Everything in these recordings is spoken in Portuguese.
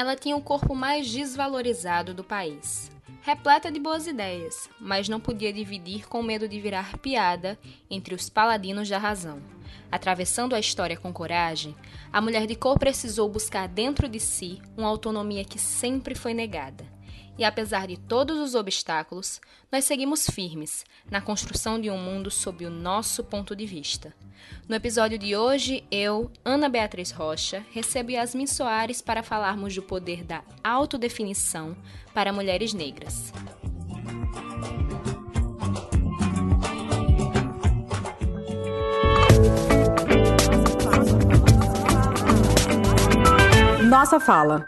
Ela tinha o corpo mais desvalorizado do país, repleta de boas ideias, mas não podia dividir com medo de virar piada entre os paladinos da razão. Atravessando a história com coragem, a mulher de cor precisou buscar dentro de si uma autonomia que sempre foi negada. E apesar de todos os obstáculos, nós seguimos firmes na construção de um mundo sob o nosso ponto de vista. No episódio de hoje, eu, Ana Beatriz Rocha, recebo Yasmin Soares para falarmos do poder da autodefinição para mulheres negras. Nossa fala.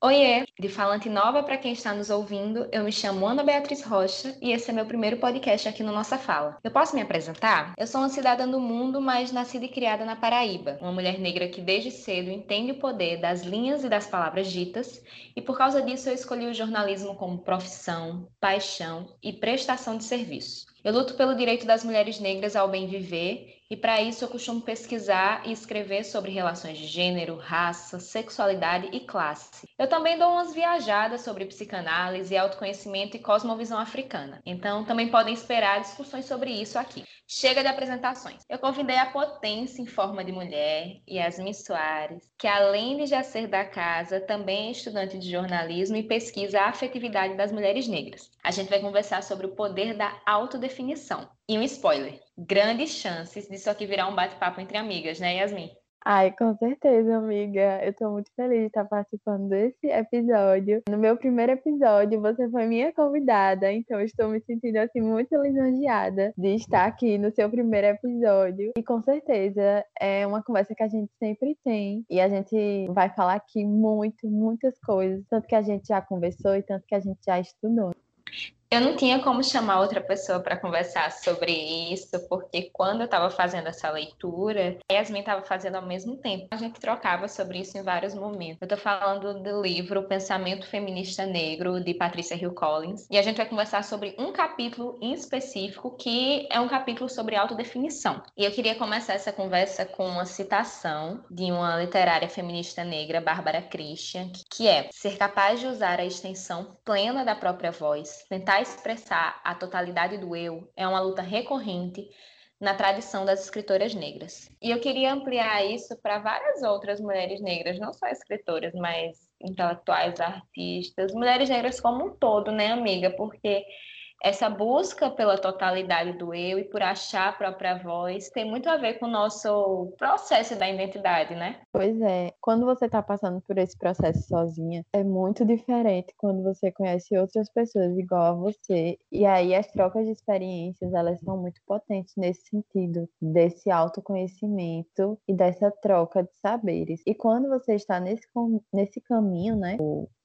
Oiê, de falante nova para quem está nos ouvindo, eu me chamo Ana Beatriz Rocha e esse é meu primeiro podcast aqui no Nossa Fala. Eu posso me apresentar? Eu sou uma cidadã do mundo, mas nascida e criada na Paraíba, uma mulher negra que desde cedo entende o poder das linhas e das palavras ditas, e por causa disso eu escolhi o jornalismo como profissão, paixão e prestação de serviço. Eu luto pelo direito das mulheres negras ao bem viver e para isso eu costumo pesquisar e escrever sobre relações de gênero, raça, sexualidade e classe. Eu também dou umas viajadas sobre psicanálise, autoconhecimento e cosmovisão africana. Então também podem esperar discussões sobre isso aqui. Chega de apresentações. Eu convidei a potência em forma de mulher, Yasmin Soares, que além de já ser da casa, também é estudante de jornalismo e pesquisa a afetividade das mulheres negras. A gente vai conversar sobre o poder da autodefinição. E um spoiler: grandes chances disso aqui virar um bate-papo entre amigas, né, Yasmin? Ai, com certeza, amiga. Eu tô muito feliz de estar participando desse episódio. No meu primeiro episódio, você foi minha convidada, então estou me sentindo assim muito lisonjeada de estar aqui no seu primeiro episódio. E com certeza é uma conversa que a gente sempre tem e a gente vai falar aqui muito, muitas coisas, tanto que a gente já conversou e tanto que a gente já estudou. Eu não tinha como chamar outra pessoa para conversar sobre isso, porque quando eu estava fazendo essa leitura, a Yasmin estava fazendo ao mesmo tempo. A gente trocava sobre isso em vários momentos. Eu estou falando do livro Pensamento Feminista Negro, de Patrícia Hill Collins, e a gente vai conversar sobre um capítulo em específico, que é um capítulo sobre autodefinição. E eu queria começar essa conversa com uma citação de uma literária feminista negra, Bárbara Christian, que é ser capaz de usar a extensão plena da própria voz, tentar expressar a totalidade do eu é uma luta recorrente na tradição das escritoras negras. E eu queria ampliar isso para várias outras mulheres negras, não só escritoras, mas intelectuais, artistas, mulheres negras como um todo, né, amiga? Porque essa busca pela totalidade do eu e por achar a própria voz tem muito a ver com o nosso processo da identidade, né? Pois é. Quando você está passando por esse processo sozinha, é muito diferente quando você conhece outras pessoas igual a você. E aí as trocas de experiências, elas são muito potentes nesse sentido, desse autoconhecimento e dessa troca de saberes. E quando você está nesse, nesse caminho, né,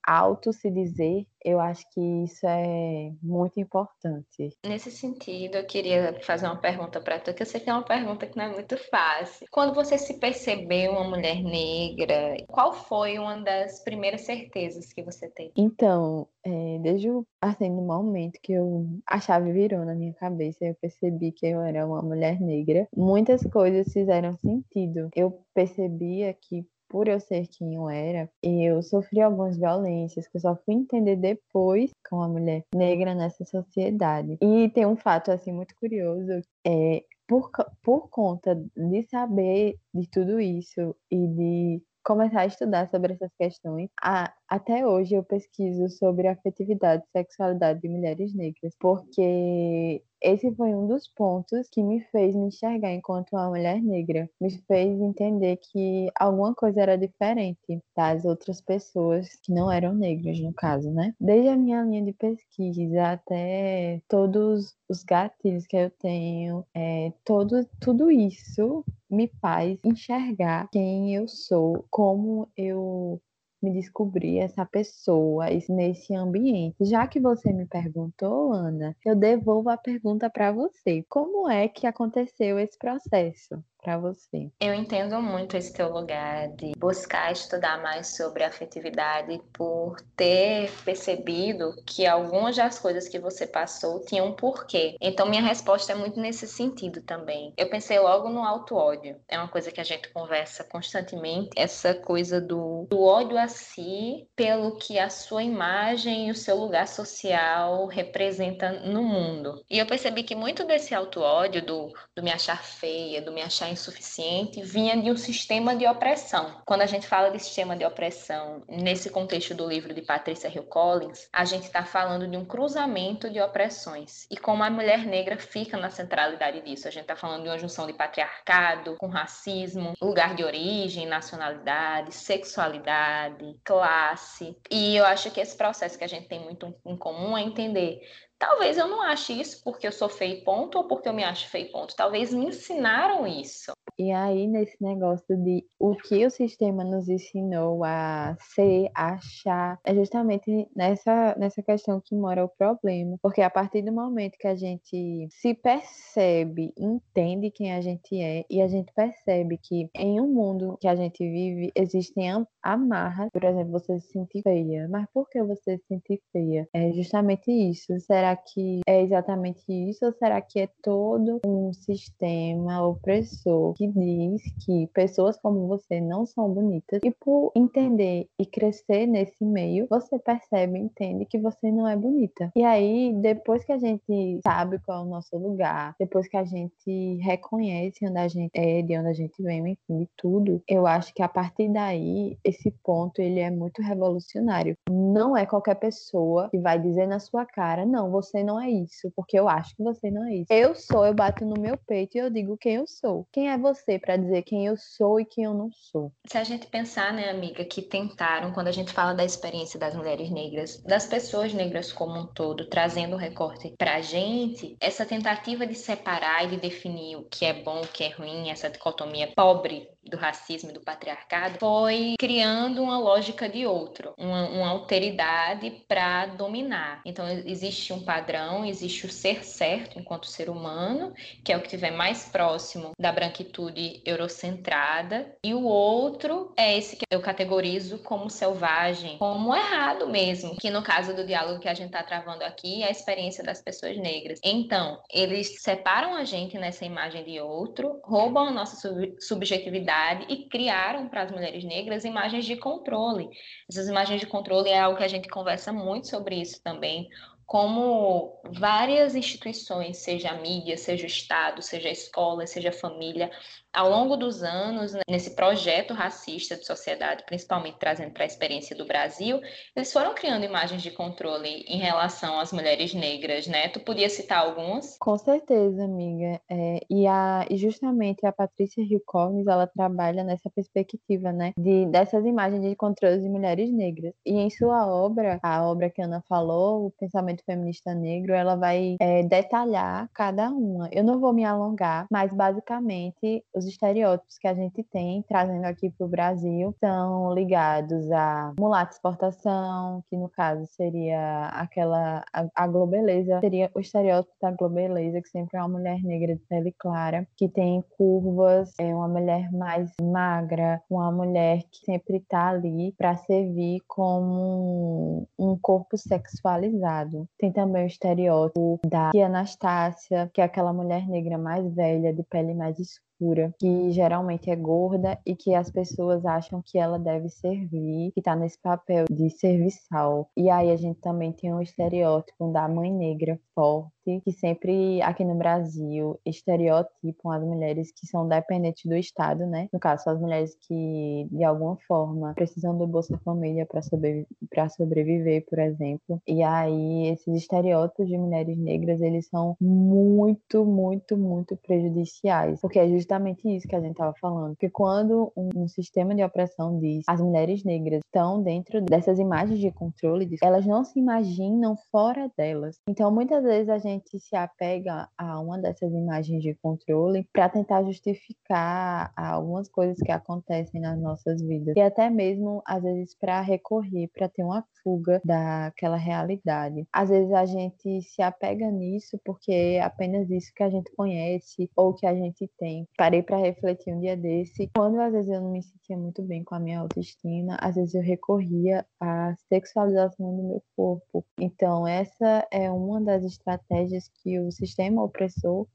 auto se dizer, eu acho que isso é muito importante. Nesse sentido, eu queria fazer uma pergunta para tu, que eu sei que é uma pergunta que não é muito fácil. Quando você se percebeu uma mulher negra, qual foi uma das primeiras certezas que você teve? Então, é, desde o assim, no momento que eu a chave virou na minha cabeça, eu percebi que eu era uma mulher negra. Muitas coisas fizeram sentido. Eu percebia que por eu ser quem eu era, eu sofri algumas violências que eu só fui entender depois com a mulher negra nessa sociedade. E tem um fato assim muito curioso, é por, por conta de saber de tudo isso e de começar a estudar sobre essas questões. A, até hoje eu pesquiso sobre afetividade e sexualidade de mulheres negras, porque esse foi um dos pontos que me fez me enxergar enquanto uma mulher negra, me fez entender que alguma coisa era diferente das outras pessoas que não eram negras, no caso, né? Desde a minha linha de pesquisa até todos os gatilhos que eu tenho, é, todo, tudo isso me faz enxergar quem eu sou, como eu me descobrir essa pessoa nesse ambiente. Já que você me perguntou, Ana, eu devolvo a pergunta para você. Como é que aconteceu esse processo? Para você? Eu entendo muito esse teu lugar de buscar estudar mais sobre afetividade por ter percebido que algumas das coisas que você passou tinham um porquê. Então minha resposta é muito nesse sentido também. Eu pensei logo no auto-ódio. É uma coisa que a gente conversa constantemente, essa coisa do, do ódio a si pelo que a sua imagem e o seu lugar social representa no mundo. E eu percebi que muito desse auto-ódio, do, do me achar feia, do me achar insuficiente, vinha de um sistema de opressão. Quando a gente fala de sistema de opressão, nesse contexto do livro de Patricia Hill Collins, a gente está falando de um cruzamento de opressões e como a mulher negra fica na centralidade disso. A gente está falando de uma junção de patriarcado com racismo, lugar de origem, nacionalidade, sexualidade, classe. E eu acho que esse processo que a gente tem muito em comum é entender Talvez eu não ache isso porque eu sou feio ponto ou porque eu me acho feio ponto. Talvez me ensinaram isso. E aí, nesse negócio de o que o sistema nos ensinou a ser, achar, é justamente nessa, nessa questão que mora o problema. Porque a partir do momento que a gente se percebe, entende quem a gente é, e a gente percebe que em um mundo que a gente vive existem amarras, por exemplo, você se sentir feia. Mas por que você se sentir feia? É justamente isso. Será que é exatamente isso? Ou será que é todo um sistema opressor que diz que pessoas como você não são bonitas e por entender e crescer nesse meio, você percebe, entende que você não é bonita. E aí, depois que a gente sabe qual é o nosso lugar, depois que a gente reconhece onde a gente é, de onde a gente vem, enfim, de tudo, eu acho que a partir daí, esse ponto ele é muito revolucionário. Não é qualquer pessoa que vai dizer na sua cara, não, você não é isso, porque eu acho que você não é isso. Eu sou, eu bato no meu peito e eu digo quem eu sou. Quem é você? Você para dizer quem eu sou e quem eu não sou. Se a gente pensar, né, amiga, que tentaram, quando a gente fala da experiência das mulheres negras, das pessoas negras como um todo, trazendo o recorte para a gente, essa tentativa de separar e de definir o que é bom, o que é ruim, essa dicotomia pobre do racismo e do patriarcado, foi criando uma lógica de outro, uma, uma alteridade para dominar. Então, existe um padrão, existe o ser certo enquanto ser humano, que é o que estiver mais próximo da branquitude eurocentrada, e o outro é esse que eu categorizo como selvagem, como errado mesmo, que no caso do diálogo que a gente está travando aqui é a experiência das pessoas negras. Então, eles separam a gente nessa imagem de outro, roubam a nossa subjetividade e criaram para as mulheres negras imagens de controle. Essas imagens de controle é algo que a gente conversa muito sobre isso também, como várias instituições, seja a mídia, seja o Estado, seja a escola, seja a família, ao longo dos anos, né, nesse projeto racista de sociedade, principalmente trazendo para a experiência do Brasil, eles foram criando imagens de controle em relação às mulheres negras, né? Tu podia citar algumas? Com certeza, amiga. É, e, a, e justamente a Patrícia Hill Collins, ela trabalha nessa perspectiva, né? De, dessas imagens de controle de mulheres negras. E em sua obra, a obra que a Ana falou, o Pensamento Feminista Negro, ela vai é, detalhar cada uma. Eu não vou me alongar, mas basicamente os estereótipos que a gente tem, trazendo aqui para o Brasil, são ligados à mulata exportação, que no caso seria aquela, a, a globeleza, seria o estereótipo da globeleza, que sempre é uma mulher negra de pele clara, que tem curvas, é uma mulher mais magra, uma mulher que sempre está ali para servir como um, um corpo sexualizado. Tem também o estereótipo da Anastácia, que é aquela mulher negra mais velha, de pele mais escura que geralmente é gorda e que as pessoas acham que ela deve servir, que está nesse papel de serviçal. E aí a gente também tem um estereótipo da mãe negra forte, que sempre aqui no Brasil estereotipam as mulheres que são dependentes do Estado, né? No caso, as mulheres que de alguma forma precisam do Bolsa Família para sobreviver, por exemplo. E aí esses estereótipos de mulheres negras, eles são muito, muito, muito prejudiciais, porque é justamente isso que a gente estava falando, porque quando um, um, sistema de opressão diz as mulheres negras estão dentro dessas imagens de controle, elas não se imaginam fora delas. Então, muitas vezes a gente gente se apega a uma dessas imagens de controle para tentar justificar algumas coisas que acontecem nas nossas vidas e até mesmo às vezes para recorrer, para ter uma fuga daquela realidade. Às vezes a gente se apega nisso porque é apenas isso que a gente conhece ou que a gente tem. Parei para refletir um dia desse, quando às vezes eu não me muito bem com a minha autoestima, às vezes eu recorria à sexualização do meu corpo. Então, essa é uma das estratégias que o sistema opressor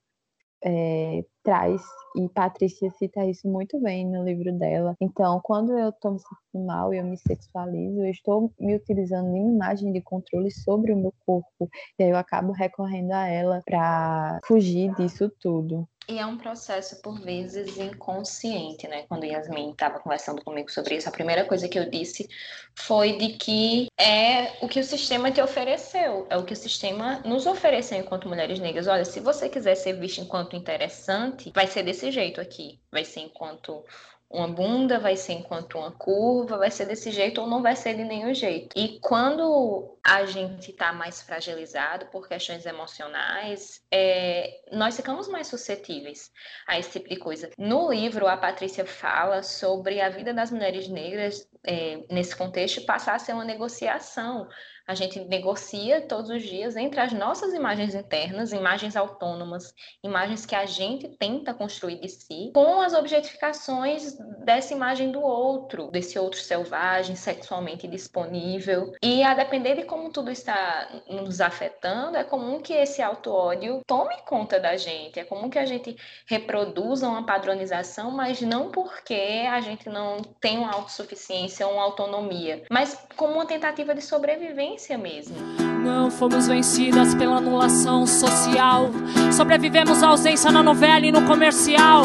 é, traz, e Patrícia cita isso muito bem no livro dela. Então, quando eu estou me sentindo mal e eu me sexualizo, eu estou me utilizando de imagem de controle sobre o meu corpo, e aí eu acabo recorrendo a ela para fugir disso tudo. E é um processo, por vezes, inconsciente, né? Quando Yasmin estava conversando comigo sobre isso, a primeira coisa que eu disse foi de que é o que o sistema te ofereceu, é o que o sistema nos ofereceu enquanto mulheres negras. Olha, se você quiser ser vista enquanto interessante, vai ser desse jeito aqui, vai ser enquanto uma bunda, vai ser enquanto uma curva, vai ser desse jeito ou não vai ser de nenhum jeito. E quando a gente está mais fragilizado por questões emocionais, é, nós ficamos mais suscetíveis a esse tipo de coisa. No livro, a Patrícia fala sobre a vida das mulheres negras é, nesse contexto passar a ser uma negociação a gente negocia todos os dias entre as nossas imagens internas, imagens autônomas, imagens que a gente tenta construir de si, com as objetificações dessa imagem do outro, desse outro selvagem, sexualmente disponível. E a depender de como tudo está nos afetando, é comum que esse auto-ódio tome conta da gente, é comum que a gente reproduza uma padronização, mas não porque a gente não tem uma autossuficiência uma autonomia, mas como uma tentativa de sobrevivência mesmo. Não fomos vencidas pela anulação social. Sobrevivemos à ausência na novela e no comercial.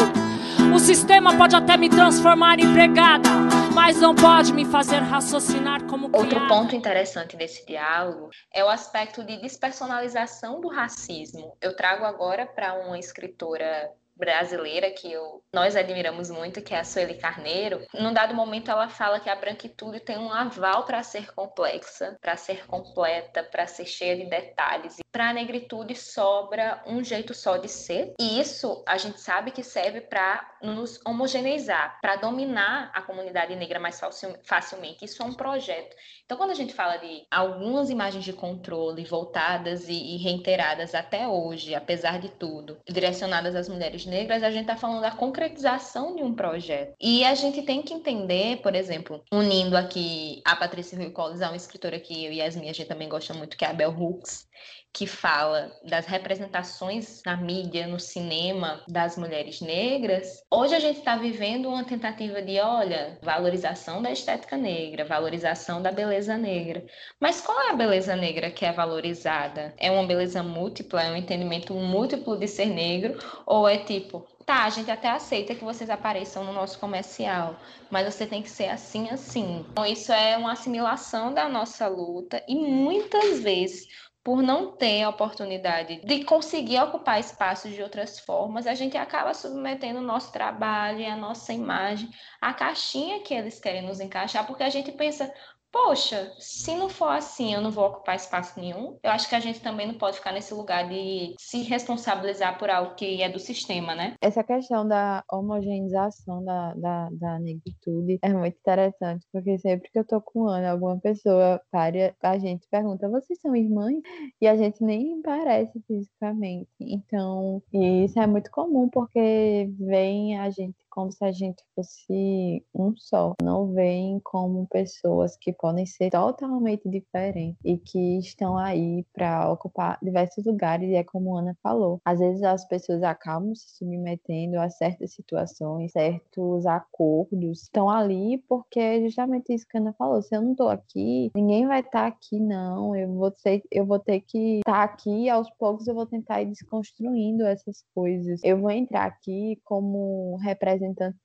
O sistema pode até me transformar em empregada, mas não pode me fazer raciocinar como criada. Outro ponto interessante desse diálogo é o aspecto de despersonalização do racismo. Eu trago agora para uma escritora brasileira que eu, nós admiramos muito, que é a Sueli Carneiro, num dado momento ela fala que a branquitude tem um aval para ser complexa, para ser completa, para ser cheia de detalhes. Para a negritude sobra um jeito só de ser, e isso a gente sabe que serve para nos homogeneizar, para dominar a comunidade negra mais facilmente. Isso é um projeto. Então, quando a gente fala de algumas imagens de controle voltadas e reiteradas até hoje, apesar de tudo, direcionadas às mulheres negras, a gente está falando da concretização de um projeto. E a gente tem que entender, por exemplo, unindo aqui a Patrícia Rui Collis, uma escritora que eu e Yasmin a gente também gosta muito, que é a Bell Hooks, que fala das representações na mídia, no cinema das mulheres negras, hoje a gente está vivendo uma tentativa de, olha, valorização da estética negra, valorização da beleza negra. Mas qual é a beleza negra que é valorizada? É uma beleza múltipla, é um entendimento múltiplo de ser negro, ou é tipo, tá, a gente até aceita que vocês apareçam no nosso comercial, mas você tem que ser assim, assim. Então, isso é uma assimilação da nossa luta e muitas vezes por não ter a oportunidade de conseguir ocupar espaços de outras formas, a gente acaba submetendo o nosso trabalho e a nossa imagem à caixinha que eles querem nos encaixar, porque a gente pensa, poxa, se não for assim, eu não vou ocupar espaço nenhum. Eu acho que a gente também não pode ficar nesse lugar de se responsabilizar por algo que é do sistema, né? Essa questão da homogeneização da, da, da negritude é muito interessante, porque sempre que eu tô com Ana, alguma pessoa para a gente pergunta, vocês são irmãs? E a gente nem parece fisicamente. Então, isso é muito comum, porque vem a gente como se a gente fosse um só. Não veem como pessoas que podem ser totalmente diferentes e que estão aí para ocupar diversos lugares. E é como a Ana falou, às vezes as pessoas acabam se submetendo a certas situações, certos acordos, estão ali porque é justamente isso que a Ana falou. Se eu não estou aqui, ninguém vai estar tá aqui, não. Eu vou ter, eu vou ter que estar tá aqui. Aos poucos eu vou tentar ir desconstruindo essas coisas. Eu vou entrar aqui como representante representante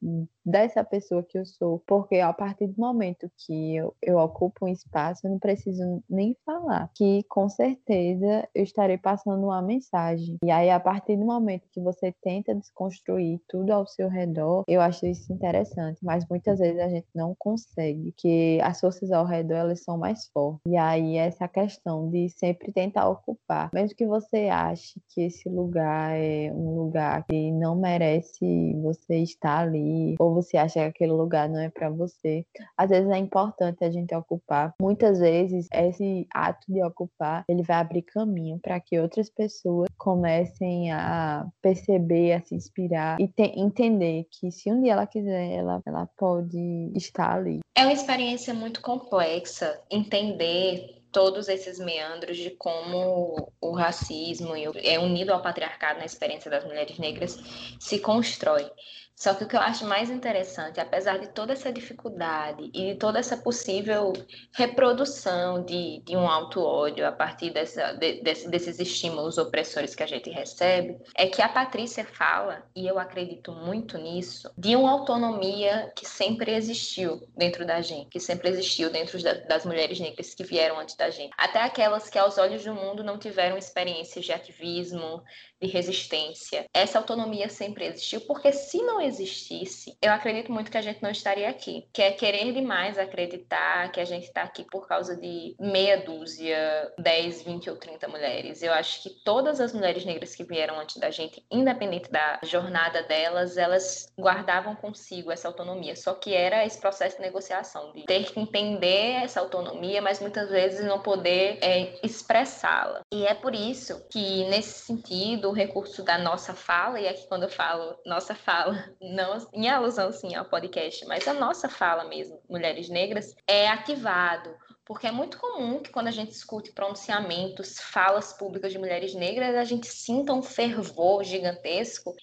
dessa pessoa que eu sou, porque a partir do momento que eu, eu ocupo um espaço, eu não preciso nem falar, que com certeza eu estarei passando uma mensagem. E aí, a partir do momento que você tenta desconstruir tudo ao seu redor, eu acho isso interessante, mas muitas vezes a gente não consegue, que as forças ao redor elas são mais fortes. E aí, essa questão de sempre tentar ocupar, mesmo que você ache que esse lugar é um lugar que não merece você estar ali, ou você acha que aquele lugar não é para você. Às vezes é importante a gente ocupar. Muitas vezes esse ato de ocupar, ele vai abrir caminho para que outras pessoas comecem a perceber, a se inspirar e entender que se um dia ela quiser, ela, ela pode estar ali. É uma experiência muito complexa entender todos esses meandros de como o racismo é unido ao patriarcado na experiência das mulheres negras se constrói. Só que o que eu acho mais interessante, apesar de toda essa dificuldade e de toda essa possível reprodução de, de um auto-ódio a partir dessa, de, desse, desses estímulos opressores que a gente recebe, é que a Patrícia fala, e eu acredito muito nisso, de uma autonomia que sempre existiu dentro da gente, que sempre existiu dentro da, das mulheres negras que vieram antes da gente. Até aquelas que, aos olhos do mundo, não tiveram experiências de ativismo, de resistência. Essa autonomia sempre existiu, porque se não existisse, eu acredito muito que a gente não estaria aqui. Que é querer demais acreditar que a gente está aqui por causa de meia dúzia, 10, 20 ou 30 mulheres. Eu acho que todas as mulheres negras que vieram antes da gente, independente da jornada delas, elas guardavam consigo essa autonomia. Só que era esse processo de negociação, de ter que entender essa autonomia, mas muitas vezes não poder é, expressá-la. E é por isso que, nesse sentido, do recurso da nossa fala, e aqui quando eu falo nossa fala, não em alusão sim ao podcast, mas a nossa fala mesmo, mulheres negras, é ativado. Porque é muito comum que quando a gente escute pronunciamentos, falas públicas de mulheres negras, a gente sinta um fervor gigantesco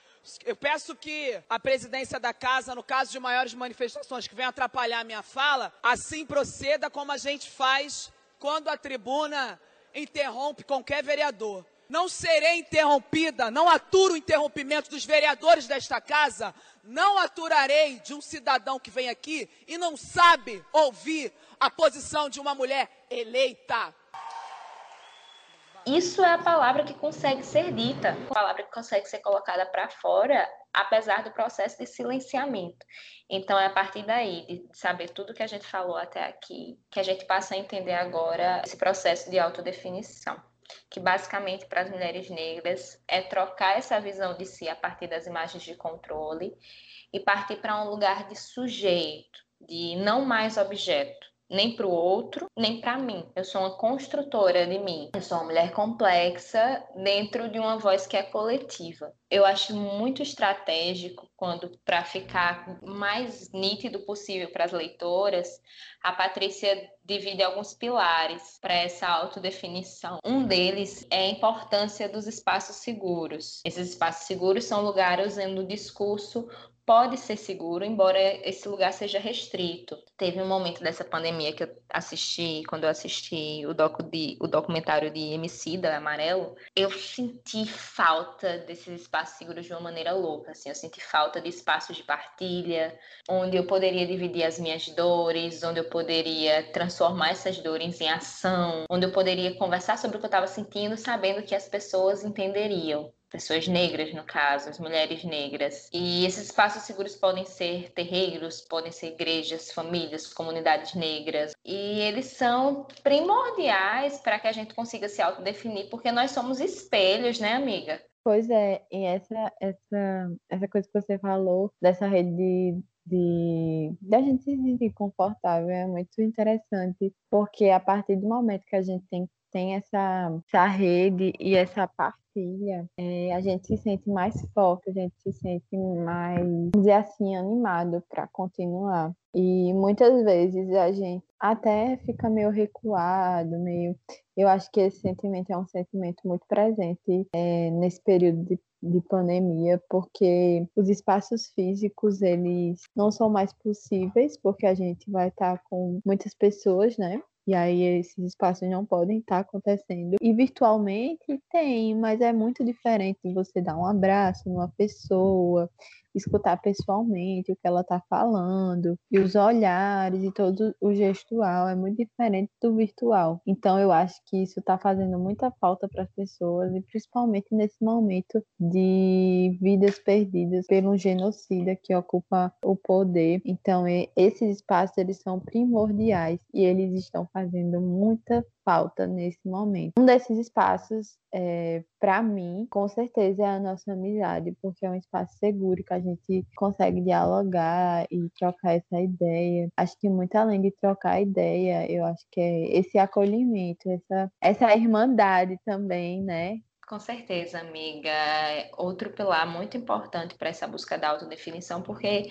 eu peço que a presidência da casa, no caso de maiores manifestações que venham atrapalhar a minha fala, assim proceda como a gente faz quando a tribuna interrompe qualquer vereador. Não serei interrompida, não aturo o interrompimento dos vereadores desta casa, não aturarei de um cidadão que vem aqui e não sabe ouvir a posição de uma mulher eleita. Isso é a palavra que consegue ser dita, a palavra que consegue ser colocada para fora, apesar do processo de silenciamento. Então, é a partir daí, de saber tudo que a gente falou até aqui, que a gente passa a entender agora esse processo de autodefinição que basicamente para as mulheres negras é trocar essa visão de si a partir das imagens de controle e partir para um lugar de sujeito, de não mais objeto nem para o outro, nem para mim. Eu sou uma construtora de mim. Eu sou uma mulher complexa dentro de uma voz que é coletiva. Eu acho muito estratégico quando, para ficar mais nítido possível para as leitoras, a Patrícia divide alguns pilares para essa autodefinição. Um deles é a importância dos espaços seguros. Esses espaços seguros são lugares onde o discurso pode ser seguro, embora esse lugar seja restrito. Teve um momento dessa pandemia que eu assisti, quando eu assisti o, docu de, o documentário de Emicida, Amarelo, eu senti falta desses espaços seguros de uma maneira louca, assim, eu senti falta de espaços de partilha, onde eu poderia dividir as minhas dores, onde eu poderia transformar essas dores em ação, onde eu poderia conversar sobre o que eu estava sentindo, sabendo que as pessoas entenderiam pessoas negras, no caso, as mulheres negras. E esses espaços seguros podem ser terreiros, podem ser igrejas, famílias, comunidades negras. E eles são primordiais para que a gente consiga se autodefinir, porque nós somos espelhos, né, amiga? Pois é, e essa, essa, essa coisa que você falou, dessa rede de, de da gente se sentir confortável é muito interessante, porque a partir do momento que a gente tem, tem essa, essa rede e essa parte filha, é, a gente se sente mais forte, a gente se sente mais, vamos dizer assim, animado para continuar. E muitas vezes a gente até fica meio recuado, meio. Eu acho que esse sentimento é um sentimento muito presente é, nesse período de, de pandemia, porque os espaços físicos eles não são mais possíveis, porque a gente vai estar com muitas pessoas, né? E aí esses espaços não podem estar acontecendo. E virtualmente tem, mas é muito diferente você dar um abraço numa pessoa, escutar pessoalmente o que ela está falando, e os olhares e todo o gestual é muito diferente do virtual. Então eu acho que isso está fazendo muita falta para as pessoas, e principalmente nesse momento de vidas perdidas pelo genocida que ocupa o poder. Então esses espaços eles são primordiais e eles estão fazendo muita falta nesse momento. Um desses espaços, é, para mim, com certeza é a nossa amizade, porque é um espaço seguro que a gente consegue dialogar e trocar essa ideia. Acho que muito além de trocar ideia, eu acho que é esse acolhimento, essa, essa irmandade também, né? Com certeza, amiga. É outro pilar muito importante para essa busca da autodefinição, porque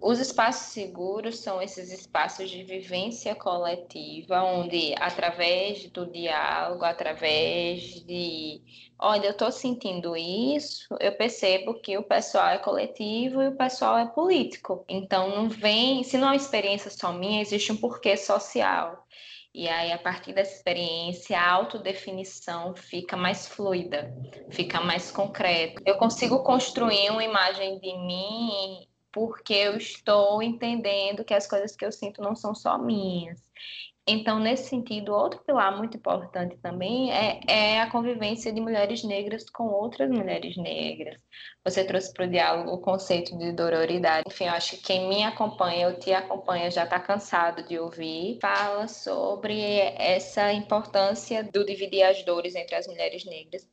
os espaços seguros são esses espaços de vivência coletiva, onde, através do diálogo, através de. Olha, eu estou sentindo isso, eu percebo que o pessoal é coletivo e o pessoal é político. Então, não vem. Se não é uma experiência só minha, existe um porquê social. E aí, a partir dessa experiência, a autodefinição fica mais fluida, fica mais concreta. Eu consigo construir uma imagem de mim porque eu estou entendendo que as coisas que eu sinto não são só minhas. Então, nesse sentido, outro pilar muito importante também é, é a convivência de mulheres negras com outras mulheres negras. Você trouxe para o diálogo o conceito de dororidade. Enfim, eu acho que quem me acompanha, ou te acompanha, já está cansado de ouvir. Fala sobre essa importância do dividir as dores entre as mulheres negras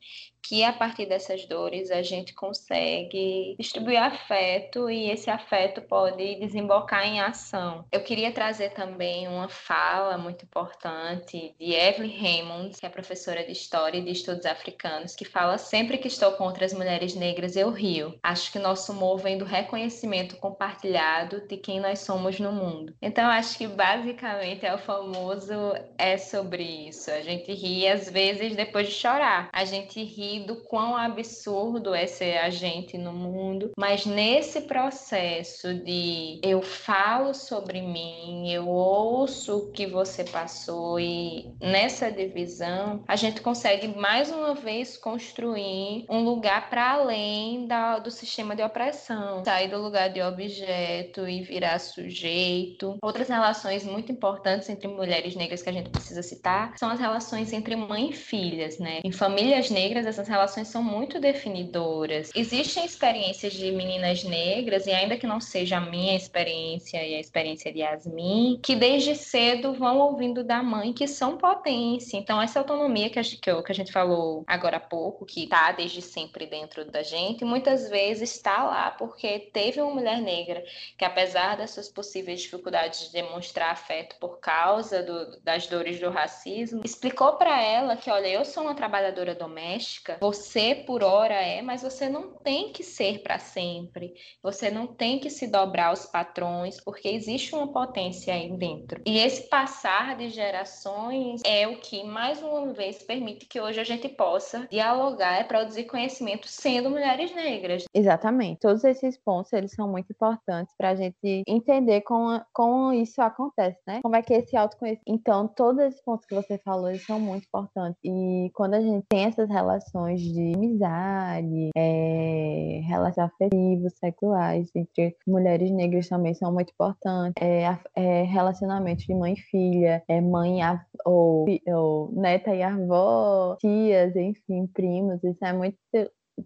que a partir dessas dores a gente consegue distribuir afeto e esse afeto pode desembocar em ação. Eu queria trazer também uma fala muito importante de Evelyn Raymond, que é professora de História e de Estudos Africanos, que fala sempre que estou contra as mulheres negras eu rio. Acho que nosso humor vem do reconhecimento compartilhado de quem nós somos no mundo. Então acho que basicamente é o famoso é sobre isso. A gente ri às vezes depois de chorar. A gente ri do quão absurdo é ser agente no mundo, mas nesse processo de eu falo sobre mim, eu ouço o que você passou e nessa divisão a gente consegue mais uma vez construir um lugar para além da, do sistema de opressão, sair do lugar de objeto e virar sujeito. Outras relações muito importantes entre mulheres negras que a gente precisa citar são as relações entre mãe e filhas, né? Em famílias negras, essas essas relações são muito definidoras. Existem experiências de meninas negras, e ainda que não seja a minha experiência e a experiência de Yasmin, que desde cedo vão ouvindo da mãe que são potência. Então, essa autonomia que a, que a gente falou agora há pouco, que está desde sempre dentro da gente, muitas vezes está lá porque teve uma mulher negra que, apesar das suas possíveis dificuldades de demonstrar afeto por causa do, das dores do racismo, explicou para ela que, olha, eu sou uma trabalhadora doméstica você por hora é, mas você não tem que ser para sempre. Você não tem que se dobrar aos patrões, porque existe uma potência aí dentro. E esse passar de gerações é o que, mais uma vez, permite que hoje a gente possa dialogar e produzir conhecimento sendo mulheres negras. Exatamente. Todos esses pontos, eles são muito importantes para a gente entender como, como isso acontece, né? Como é que é esse autoconhecimento... Então, todos esses pontos que você falou, eles são muito importantes. E quando a gente tem essas relações questões de amizade, é, relações afetivas, sexuais entre mulheres negras também são muito importantes. É, é, relacionamentos de mãe e filha, é mãe ou, ou neta e avó, tias, enfim, primos, isso é muito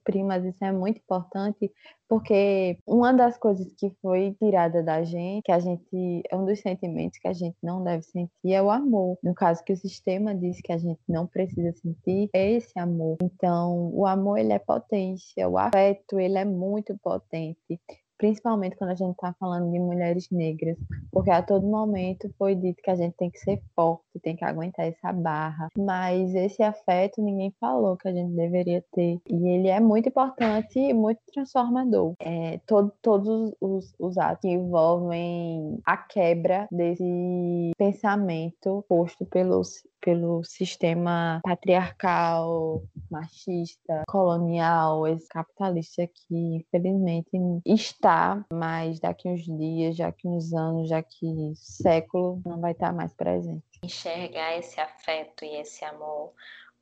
primas, isso é muito importante, porque uma das coisas que foi tirada da gente, que a gente, é um dos sentimentos que a gente não deve sentir, é o amor. No caso que o sistema diz que a gente não precisa sentir, é esse amor. Então, o amor, ele é potente, o afeto, ele é muito potente principalmente quando a gente está falando de mulheres negras, porque a todo momento foi dito que a gente tem que ser forte, tem que aguentar essa barra, mas esse afeto ninguém falou que a gente deveria ter, e ele é muito importante e muito transformador. É, todo, todos os, os atos que envolvem a quebra desse pensamento posto pelos pelo sistema patriarcal, machista, colonial, capitalista que infelizmente está, mas daqui uns dias, daqui uns anos, daqui século, não vai estar mais presente. Enxergar esse afeto e esse amor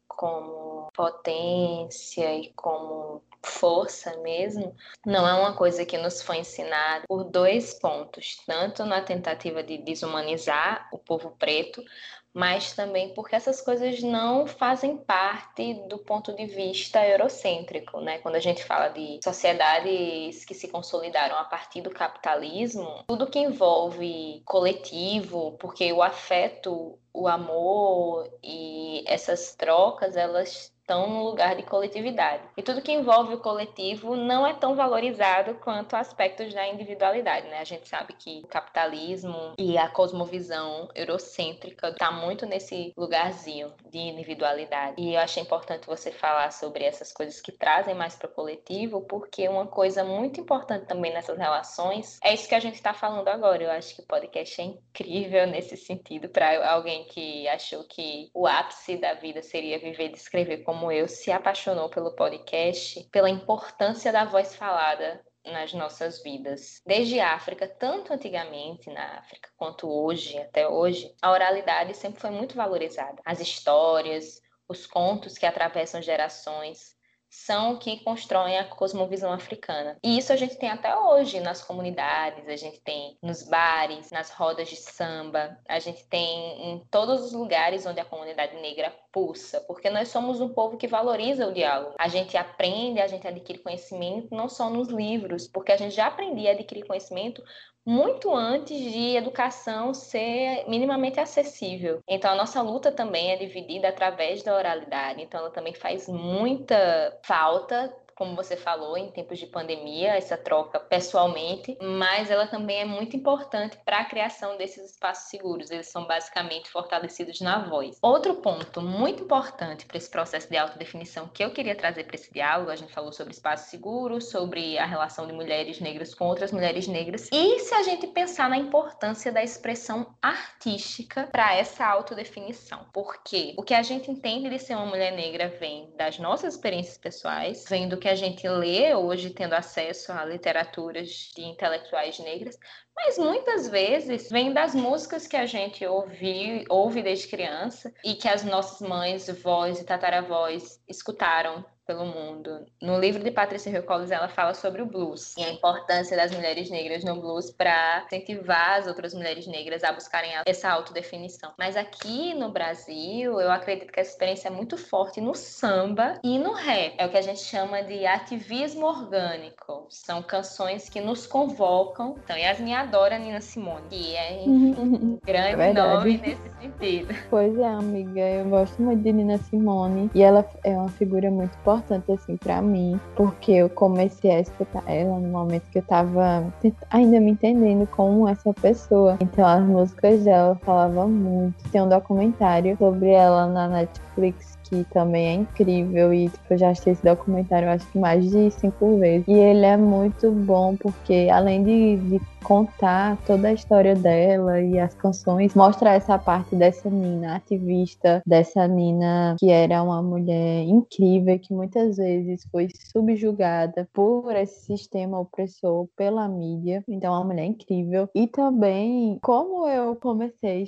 como potência e como força mesmo, não é uma coisa que nos foi ensinada por dois pontos, tanto na tentativa de desumanizar o povo preto, mas também porque essas coisas não fazem parte do ponto de vista eurocêntrico, né? Quando a gente fala de sociedades que se consolidaram a partir do capitalismo, tudo que envolve coletivo, porque o afeto, o amor e essas trocas, elas estão no lugar de coletividade. E tudo que envolve o coletivo não é tão valorizado quanto aspectos da individualidade, né? A gente sabe que o capitalismo e a cosmovisão eurocêntrica está muito nesse lugarzinho de individualidade. E eu achei importante você falar sobre essas coisas que trazem mais para o coletivo, porque uma coisa muito importante também nessas relações é isso que a gente está falando agora. Eu acho que o podcast é incrível nesse sentido para alguém que achou que o ápice da vida seria viver de escrever como como eu, se apaixonou pelo podcast, pela importância da voz falada nas nossas vidas. Desde África, tanto antigamente na África quanto hoje, até hoje, a oralidade sempre foi muito valorizada. As histórias, os contos que atravessam gerações, são que constroem a cosmovisão africana. E isso a gente tem até hoje nas comunidades, a gente tem nos bares, nas rodas de samba, a gente tem em todos os lugares onde a comunidade negra pulsa, porque nós somos um povo que valoriza o diálogo. A gente aprende, a gente adquire conhecimento não só nos livros, porque a gente já aprendia a adquirir conhecimento muito antes de educação ser minimamente acessível. Então, a nossa luta também é dividida através da oralidade. Então, ela também faz muita falta como você falou, em tempos de pandemia, essa troca pessoalmente, mas ela também é muito importante para a criação desses espaços seguros. Eles são basicamente fortalecidos na voz. Outro ponto muito importante para esse processo de autodefinição que eu queria trazer para esse diálogo, a gente falou sobre espaços seguros, sobre a relação de mulheres negras com outras mulheres negras, e se a gente pensar na importância da expressão artística para essa autodefinição. Porque o que a gente entende de ser uma mulher negra vem das nossas experiências pessoais, vem do que que a gente lê hoje, tendo acesso a literaturas de intelectuais negras, mas muitas vezes vem das músicas que a gente ouvi, ouve desde criança e que as nossas mães, vós e tataravós escutaram pelo mundo. No livro de Patrícia Hill Collins, ela fala sobre o blues e a importância das mulheres negras no blues para incentivar as outras mulheres negras a buscarem essa autodefinição. Mas aqui no Brasil, eu acredito que essa experiência é muito forte no samba e no rap. É o que a gente chama de ativismo orgânico. São canções que nos convocam. Então, Yasmin adora Nina Simone, que é um grande é nome nesse sentido. Pois é, amiga, eu gosto muito de Nina Simone e ela é uma figura muito importante importante assim para mim, porque eu comecei a escutar ela no momento que eu tava ainda me entendendo como essa pessoa. Então as músicas dela falavam muito. Tem um documentário sobre ela na Netflix que também é incrível e tipo, eu já assisti esse documentário acho que mais de cinco vezes. E ele é muito bom porque além de, de contar toda a história dela e as canções, mostra essa parte dessa Nina ativista, dessa Nina que era uma mulher incrível, que muitas vezes foi subjugada por esse sistema opressor, pela mídia. Então, é uma mulher incrível. E também, como eu comecei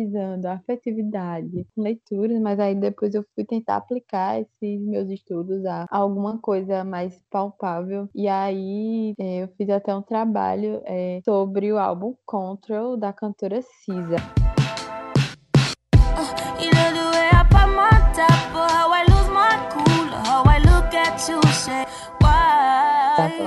pesquisando afetividade, leituras, mas aí depois eu fui tentar aplicar esses meus estudos a alguma coisa mais palpável. E aí é, eu fiz até um trabalho. É, sobre o álbum Control da cantora Cisa.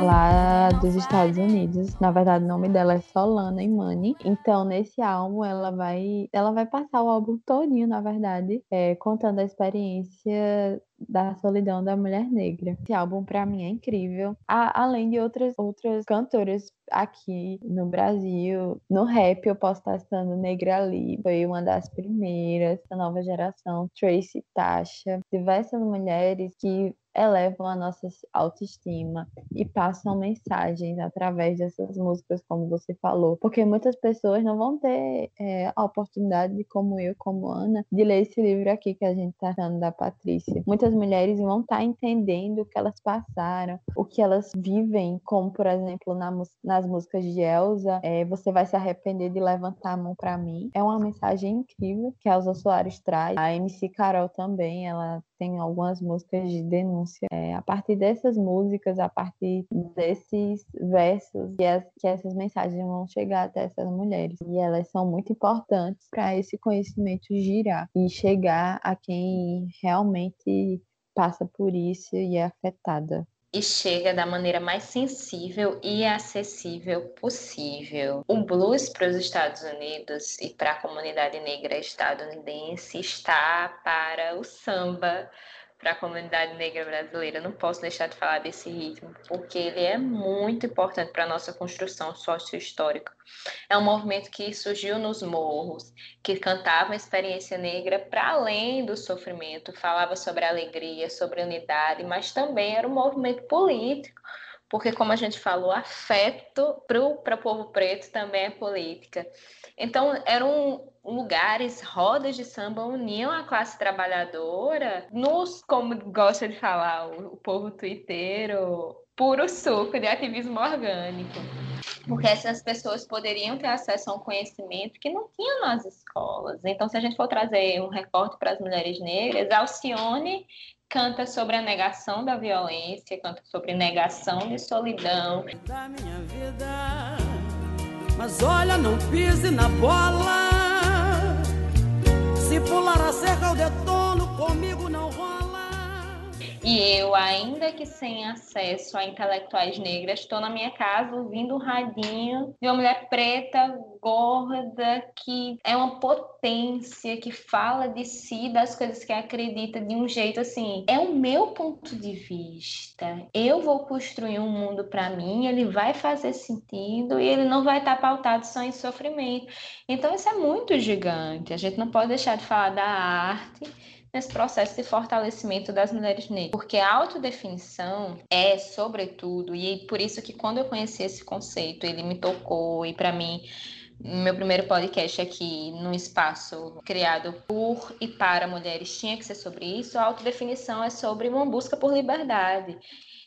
lá dos Estados Unidos. Na verdade, o nome dela é Solana Imani. Então, nesse álbum, ela vai, ela vai passar o álbum todinho, na verdade, é, contando a experiência da solidão da mulher negra. Esse álbum para mim é incrível. A, além de outras outras cantoras aqui no Brasil, no rap eu posso estar citando Negra Lee, foi uma das primeiras da nova geração, Tracy Tasha, diversas mulheres que elevam a nossa autoestima e passam mensagens através dessas músicas, como você falou, porque muitas pessoas não vão ter é, a oportunidade, como eu, como Ana, de ler esse livro aqui que a gente está dando da Patrícia. Muitas mulheres vão estar tá entendendo o que elas passaram, o que elas vivem, como por exemplo na, nas músicas de Elsa, é, você vai se arrepender de levantar a mão para mim. É uma mensagem incrível que a Elsa Soares traz. A MC Carol também, ela tem algumas músicas de denúncia. É, a partir dessas músicas, a partir desses versos, que, as, que essas mensagens vão chegar até essas mulheres. E elas são muito importantes para esse conhecimento girar e chegar a quem realmente passa por isso e é afetada e chega da maneira mais sensível e acessível possível. O blues para os Estados Unidos e para a comunidade negra estadunidense está para o samba para a comunidade negra brasileira. Não posso deixar de falar desse ritmo, porque ele é muito importante para a nossa construção sócio-histórica. É um movimento que surgiu nos morros, que cantava a experiência negra para além do sofrimento, falava sobre alegria, sobre unidade, mas também era um movimento político porque, como a gente falou, afeto para o povo preto também é política. Então, eram lugares, rodas de samba uniam a classe trabalhadora nos, como gosta de falar o, o povo tuiteiro, puro suco de ativismo orgânico. Porque essas pessoas poderiam ter acesso a um conhecimento que não tinham nas escolas. Então, se a gente for trazer um recorte para as mulheres negras, Alcione canta sobre a negação da violência, canta sobre negação de solidão. Da minha vida, mas olha, não pise na bola. Se pular a cerca, eu detono, comigo e eu, ainda que sem acesso a intelectuais negras, estou na minha casa ouvindo um radinho de uma mulher preta, gorda, que é uma potência, que fala de si, das coisas que acredita de um jeito assim. É o meu ponto de vista. Eu vou construir um mundo para mim, ele vai fazer sentido e ele não vai estar pautado só em sofrimento. Então, isso é muito gigante. A gente não pode deixar de falar da arte nesse processo de fortalecimento das mulheres negras. Porque a autodefinição é, sobretudo, e por isso que quando eu conheci esse conceito, ele me tocou, e para mim meu primeiro podcast aqui num espaço criado por e para mulheres tinha que ser sobre isso. A autodefinição é sobre uma busca por liberdade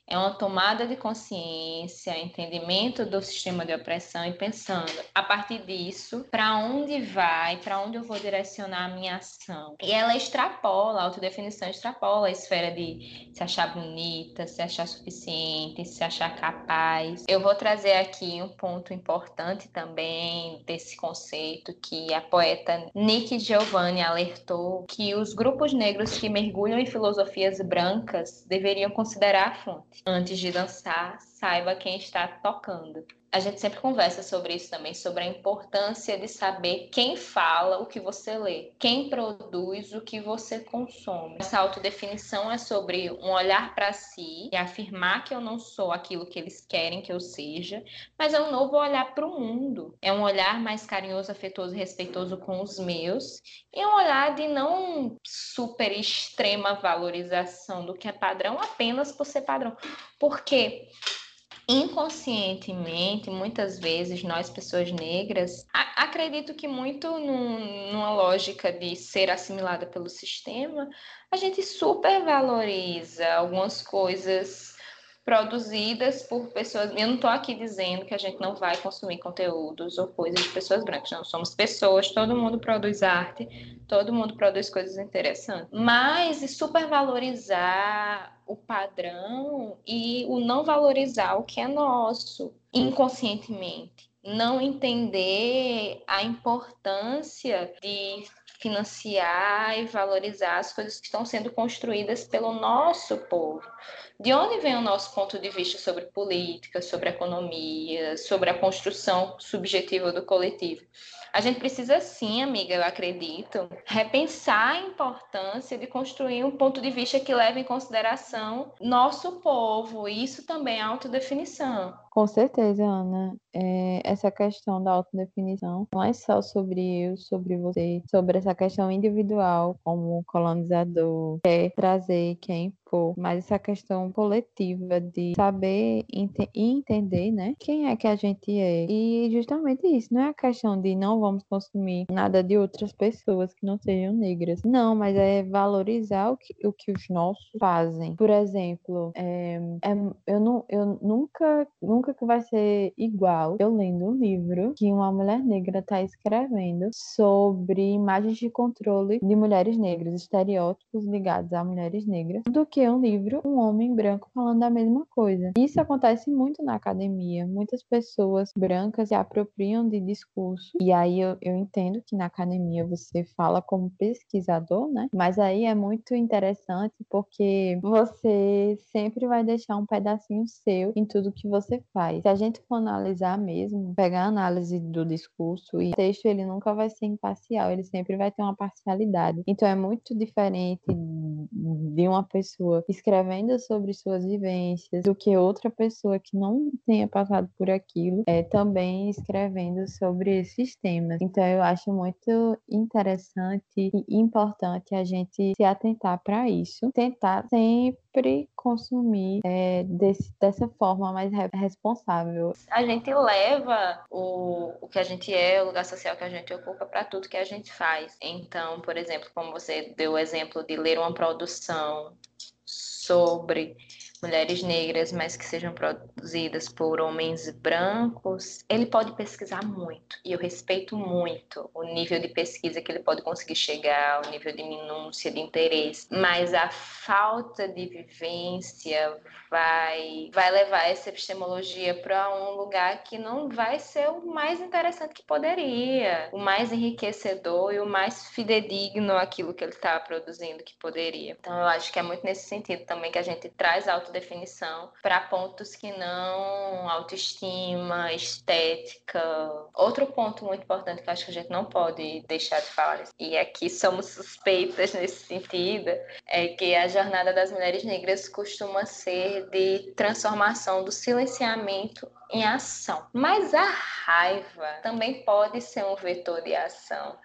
é uma tomada de consciência, entendimento do sistema de opressão e pensando a partir disso para onde vai, para onde eu vou direcionar a minha ação. E ela extrapola, a autodefinição extrapola a esfera de se achar bonita, se achar suficiente, se achar capaz. Eu vou trazer aqui um ponto importante também desse conceito que a poeta Nick Giovanni alertou que os grupos negros que mergulham em filosofias brancas deveriam considerar a fonte antes de dançar, saiba quem está tocando. A gente sempre conversa sobre isso também, sobre a importância de saber quem fala o que você lê, quem produz o que você consome. Essa autodefinição é sobre um olhar para si e afirmar que eu não sou aquilo que eles querem que eu seja, mas é um novo olhar para o mundo. É um olhar mais carinhoso, afetuoso e respeitoso com os meus e um olhar de não super extrema valorização do que é padrão apenas por ser padrão. Porque inconscientemente, muitas vezes, nós, pessoas negras, acredito que muito num, numa lógica de ser assimilada pelo sistema, a gente supervaloriza algumas coisas produzidas por pessoas. Eu não estou aqui dizendo que a gente não vai consumir conteúdos ou coisas de pessoas brancas. Não, somos pessoas, todo mundo produz arte, todo mundo produz coisas interessantes. Mas supervalorizar o padrão e o não valorizar o que é nosso inconscientemente. Não entender a importância de financiar e valorizar as coisas que estão sendo construídas pelo nosso povo. De onde vem o nosso ponto de vista sobre política, sobre economia, sobre a construção subjetiva do coletivo? A gente precisa sim, amiga, eu acredito, repensar a importância de construir um ponto de vista que leve em consideração nosso povo. Isso também é autodefinição. Com certeza, Ana. É, essa questão da autodefinição não é só sobre eu, sobre você, sobre essa questão individual como colonizador, quer trazer, quer impor, mas essa questão coletiva de saber e entender, né, quem é que a gente é. E justamente isso, não é a questão de não vamos consumir nada de outras pessoas que não sejam negras. Não, mas é valorizar o que, o que os nossos fazem. Por exemplo, é, é, eu, não, eu nunca, nunca nunca que vai ser igual eu lendo um livro que uma mulher negra está escrevendo sobre imagens de controle de mulheres negras, estereótipos ligados a mulheres negras, do que um livro, um homem branco falando a mesma coisa. Isso acontece muito na academia. Muitas pessoas brancas se apropriam de discurso, e aí eu, eu entendo que na academia você fala como pesquisador, né? Mas aí é muito interessante porque você sempre vai deixar um pedacinho seu em tudo que você faz. Se a gente for analisar mesmo, pegar a análise do discurso e o texto, ele nunca vai ser imparcial, ele sempre vai ter uma parcialidade. Então é muito diferente de uma pessoa escrevendo sobre suas vivências do que outra pessoa que não tenha passado por aquilo é também escrevendo sobre esses temas. Então eu acho muito interessante e importante a gente se atentar para isso, tentar sempre consumir é, desse, dessa forma mais responsável. A gente leva o, o que a gente é, o lugar social que a gente ocupa para tudo que a gente faz. Então, por exemplo, como você deu o exemplo de ler uma produção sobre mulheres negras, mas que sejam produzidas por homens brancos, ele pode pesquisar muito. E eu respeito muito o nível de pesquisa que ele pode conseguir chegar, o nível de minúcia, de interesse. Mas a falta de vivência vai, vai levar essa epistemologia para um lugar que não vai ser o mais interessante que poderia, o mais enriquecedor e o mais fidedigno aquilo que ele está produzindo que poderia. Então eu acho que é muito nesse sentido também que a gente traz a autodefinição para pontos que não autoestima, estética. Outro ponto muito importante que eu acho que a gente não pode deixar de falar, e aqui somos suspeitas nesse sentido, é que a jornada das mulheres negras costuma ser de transformação do silenciamento em ação. Mas a raiva também pode ser um vetor de ação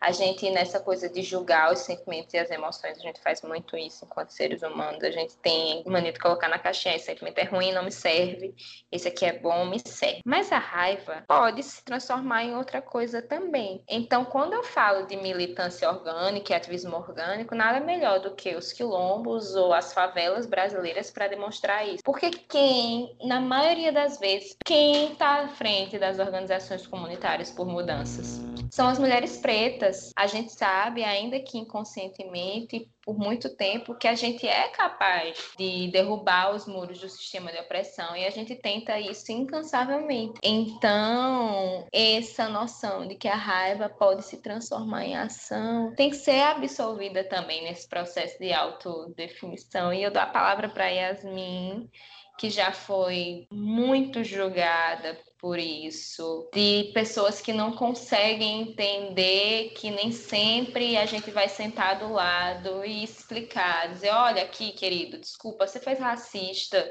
a gente, nessa coisa de julgar os sentimentos e as emoções, a gente faz muito isso enquanto seres humanos. A gente tem mania de colocar na caixinha: esse sentimento é ruim, não me serve, esse aqui é bom, me serve. Mas a raiva pode se transformar em outra coisa também. Então, quando eu falo de militância orgânica e ativismo orgânico, nada melhor do que os quilombos ou as favelas brasileiras para demonstrar isso. Porque quem, na maioria das vezes, quem está à frente das organizações comunitárias por mudanças? São as mulheres pretas a gente sabe, ainda que inconscientemente, por muito tempo, que a gente é capaz de derrubar os muros do sistema de opressão e a gente tenta isso incansavelmente. Então, essa noção de que a raiva pode se transformar em ação tem que ser absolvida também nesse processo de autodefinição. E eu dou a palavra para Yasmin que já foi muito julgada por isso, de pessoas que não conseguem entender que nem sempre a gente vai sentar do lado e explicar, dizer, olha aqui, querido, desculpa, você foi racista,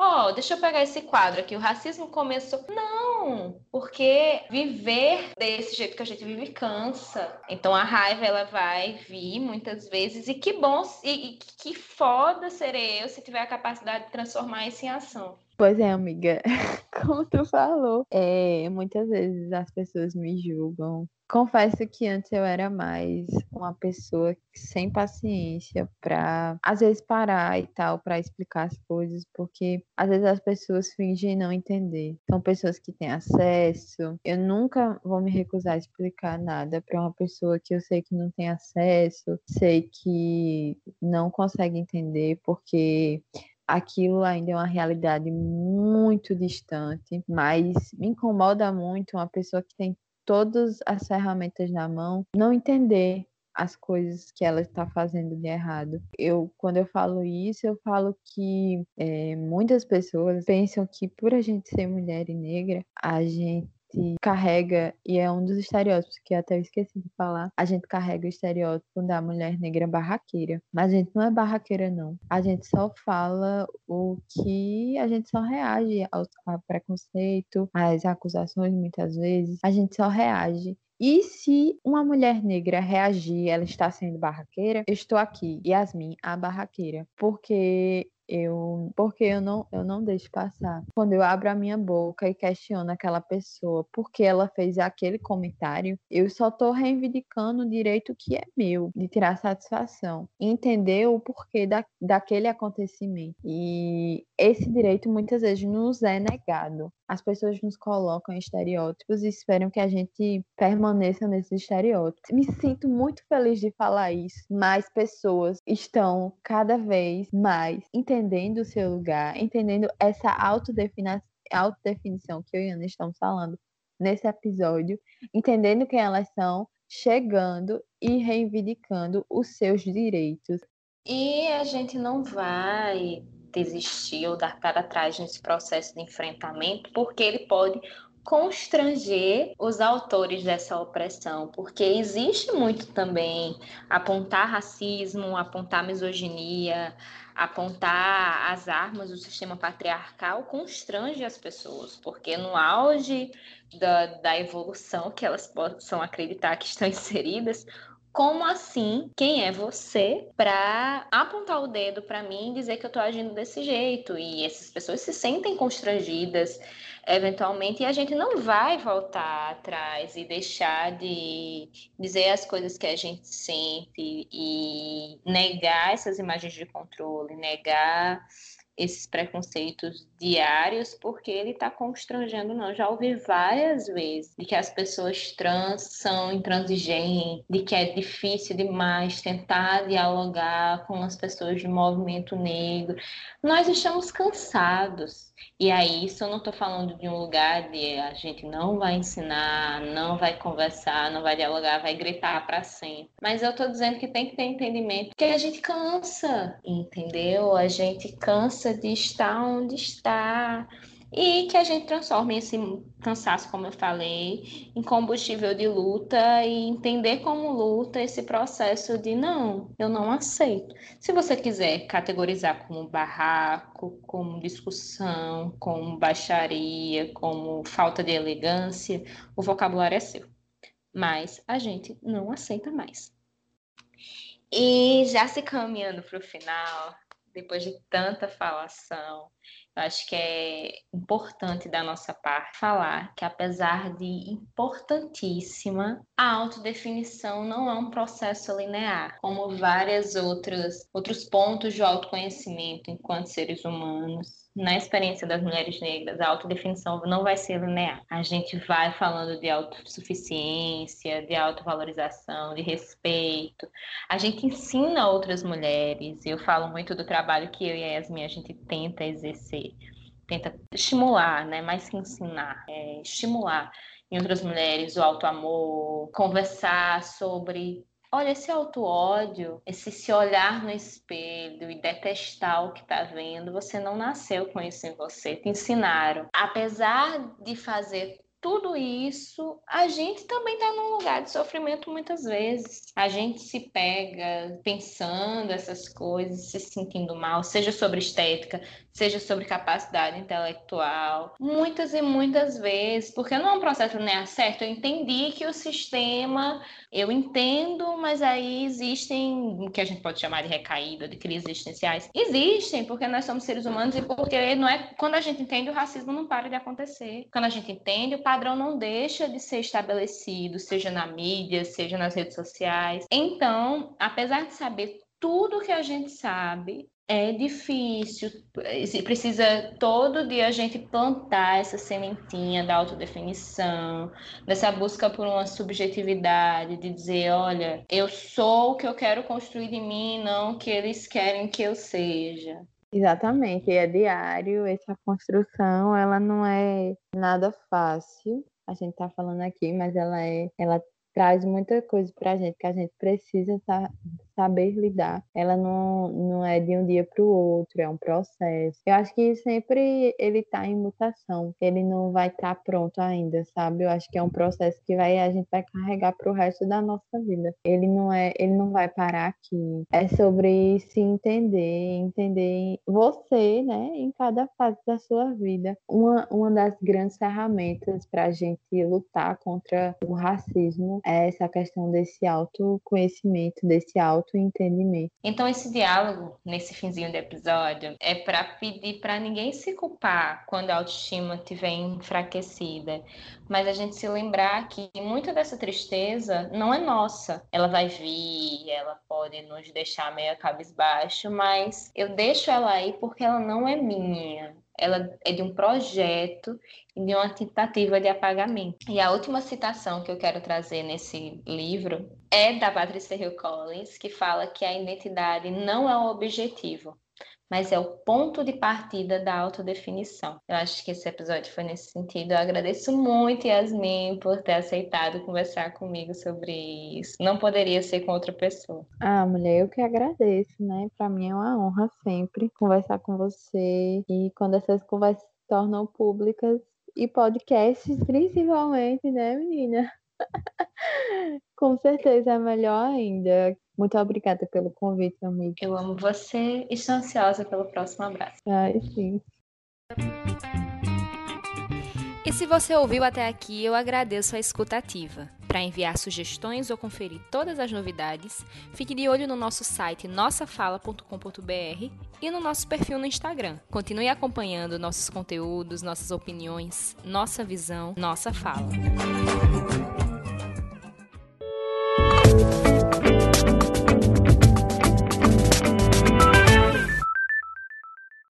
ó, oh, deixa eu pegar esse quadro aqui, o racismo começou. Não, porque viver desse jeito que a gente vive cansa. Então a raiva ela vai vir muitas vezes e que bom e, e que foda serei eu se tiver a capacidade de transformar isso em ação. Pois é, amiga, como tu falou, é, muitas vezes as pessoas me julgam. Confesso que antes eu era mais uma pessoa sem paciência para, às vezes, parar e tal, para explicar as coisas, porque às vezes as pessoas fingem não entender. São pessoas que têm acesso. Eu nunca vou me recusar a explicar nada para uma pessoa que eu sei que não tem acesso, sei que não consegue entender, porque aquilo ainda é uma realidade muito distante, mas me incomoda muito uma pessoa que tem todas as ferramentas na mão não entender as coisas que ela está fazendo de errado. Eu, quando eu falo isso, eu falo que é, muitas pessoas pensam que por a gente ser mulher e negra, a gente gente carrega, e é um dos estereótipos que até eu esqueci de falar, a gente carrega o estereótipo da mulher negra barraqueira. Mas a gente não é barraqueira, não. A gente só fala o que a gente só reage ao, ao preconceito, às acusações, muitas vezes. A gente só reage e se uma mulher negra reagir, ela está sendo barraqueira, eu estou aqui, Yasmin, a barraqueira. Porque eu porque eu não eu não deixo passar. Quando eu abro a minha boca e questiono aquela pessoa porque ela fez aquele comentário, eu só tô reivindicando o direito que é meu de tirar satisfação, entender o porquê da, daquele acontecimento. E esse direito muitas vezes nos é negado. As pessoas nos colocam em estereótipos e esperam que a gente permaneça nesses estereótipos. Me sinto muito feliz de falar isso. Mais pessoas estão cada vez mais entendendo o seu lugar, entendendo essa autodefinição autodefinição que eu e Ana estamos falando nesse episódio, entendendo quem elas são, chegando e reivindicando os seus direitos. E a gente não vai desistir ou dar para trás nesse processo de enfrentamento, porque ele pode constranger os autores dessa opressão, porque existe muito também apontar racismo, apontar misoginia, apontar as armas do sistema patriarcal constrange as pessoas, porque no auge da, da evolução que elas possam acreditar que estão inseridas, como assim? Quem é você para apontar o dedo para mim e dizer que eu estou agindo desse jeito? E essas pessoas se sentem constrangidas eventualmente, e a gente não vai voltar atrás e deixar de dizer as coisas que a gente sente e negar essas imagens de controle, negar esses preconceitos diários, porque ele está constrangendo, não. Já ouvi várias vezes de que as pessoas trans são intransigentes, de que é difícil demais tentar dialogar com as pessoas do movimento negro. Nós estamos cansados e aí, isso eu não estou falando de um lugar de a gente não vai ensinar, não vai conversar, não vai dialogar, vai gritar para sempre. Mas eu estou dizendo que tem que ter entendimento, que a gente cansa, entendeu? A gente cansa de estar onde está e que a gente transforme esse cansaço, como eu falei, em combustível de luta e entender como luta esse processo de não, eu não aceito. Se você quiser categorizar como barraco, como discussão, como baixaria, como falta de elegância, o vocabulário é seu. Mas a gente não aceita mais. E já se caminhando para o final, depois de tanta falação, eu acho que é importante da nossa parte falar que, apesar de importantíssima, a autodefinição não é um processo linear, como vários outros, outros pontos de autoconhecimento enquanto seres humanos na experiência das mulheres negras, a autodefinição não vai ser linear. A gente vai falando de autossuficiência, de autovalorização, de respeito. A gente ensina outras mulheres. Eu falo muito do trabalho que eu e a Yasmin a gente tenta exercer, tenta estimular, né? Mais que ensinar, é estimular em outras mulheres o auto-amor, conversar sobre Olha, esse auto-ódio, esse se olhar no espelho e detestar o que tá vendo, você não nasceu com isso em você, te ensinaram. Apesar de fazer tudo isso, a gente também está num lugar de sofrimento muitas vezes. A gente se pega pensando essas coisas, se sentindo mal, seja sobre estética, seja sobre capacidade intelectual, muitas e muitas vezes, porque não é um processo nem certo. Eu entendi que o sistema, eu entendo, mas aí existem o que a gente pode chamar de recaída, de crises existenciais. Existem, porque nós somos seres humanos e porque não é quando a gente entende o racismo não para de acontecer. Quando a gente entende, o padrão não deixa de ser estabelecido, seja na mídia, seja nas redes sociais. Então, apesar de saber tudo que a gente sabe, é difícil, precisa todo dia a gente plantar essa sementinha da autodefinição, dessa busca por uma subjetividade, de dizer, olha, eu sou o que eu quero construir de mim, não o que eles querem que eu seja. Exatamente, é diário, essa construção, ela não é nada fácil, a gente está falando aqui, mas ela é, ela traz muita coisa para a gente que a gente precisa saber lidar. Ela não, não é de um dia para o outro, é um processo. Eu acho que sempre ele está em mutação, ele não vai estar tá pronto ainda, sabe? Eu acho que é um processo que vai a gente vai carregar para o resto da nossa vida. Ele não é, ele não vai parar aqui. É sobre se entender, entender você, né, em cada fase da sua vida. Uma, uma das grandes ferramentas para a gente lutar contra o racismo é essa questão desse autoconhecimento, desse auto autoentendimento. Então esse diálogo nesse finzinho do episódio é para pedir para ninguém se culpar quando a autoestima estiver enfraquecida, mas a gente se lembrar que muita dessa tristeza não é nossa. Ela vai vir, ela pode nos deixar meio cabisbaixo, mas eu deixo ela aí porque ela não é minha ela é de um projeto e de uma tentativa de apagamento. E a última citação que eu quero trazer nesse livro é da Patricia Hill Collins, que fala que a identidade não é o objetivo, mas é o ponto de partida da autodefinição. Eu acho que esse episódio foi nesse sentido. Eu agradeço muito, Yasmin, por ter aceitado conversar comigo sobre isso. Não poderia ser com outra pessoa. Ah, mulher, eu que agradeço, né? Para mim é uma honra sempre conversar com você. E quando essas conversas se tornam públicas, e podcasts principalmente, né, menina? Com certeza é melhor ainda. Muito obrigada pelo convite, amiga. Eu amo você e estou ansiosa pelo próximo abraço. Ai, sim. E se você ouviu até aqui, eu agradeço a escutativa. Para enviar sugestões ou conferir todas as novidades, fique de olho no nosso site nossafala.com.br e no nosso perfil no Instagram. Continue acompanhando nossos conteúdos, nossas opiniões, nossa visão, nossa fala.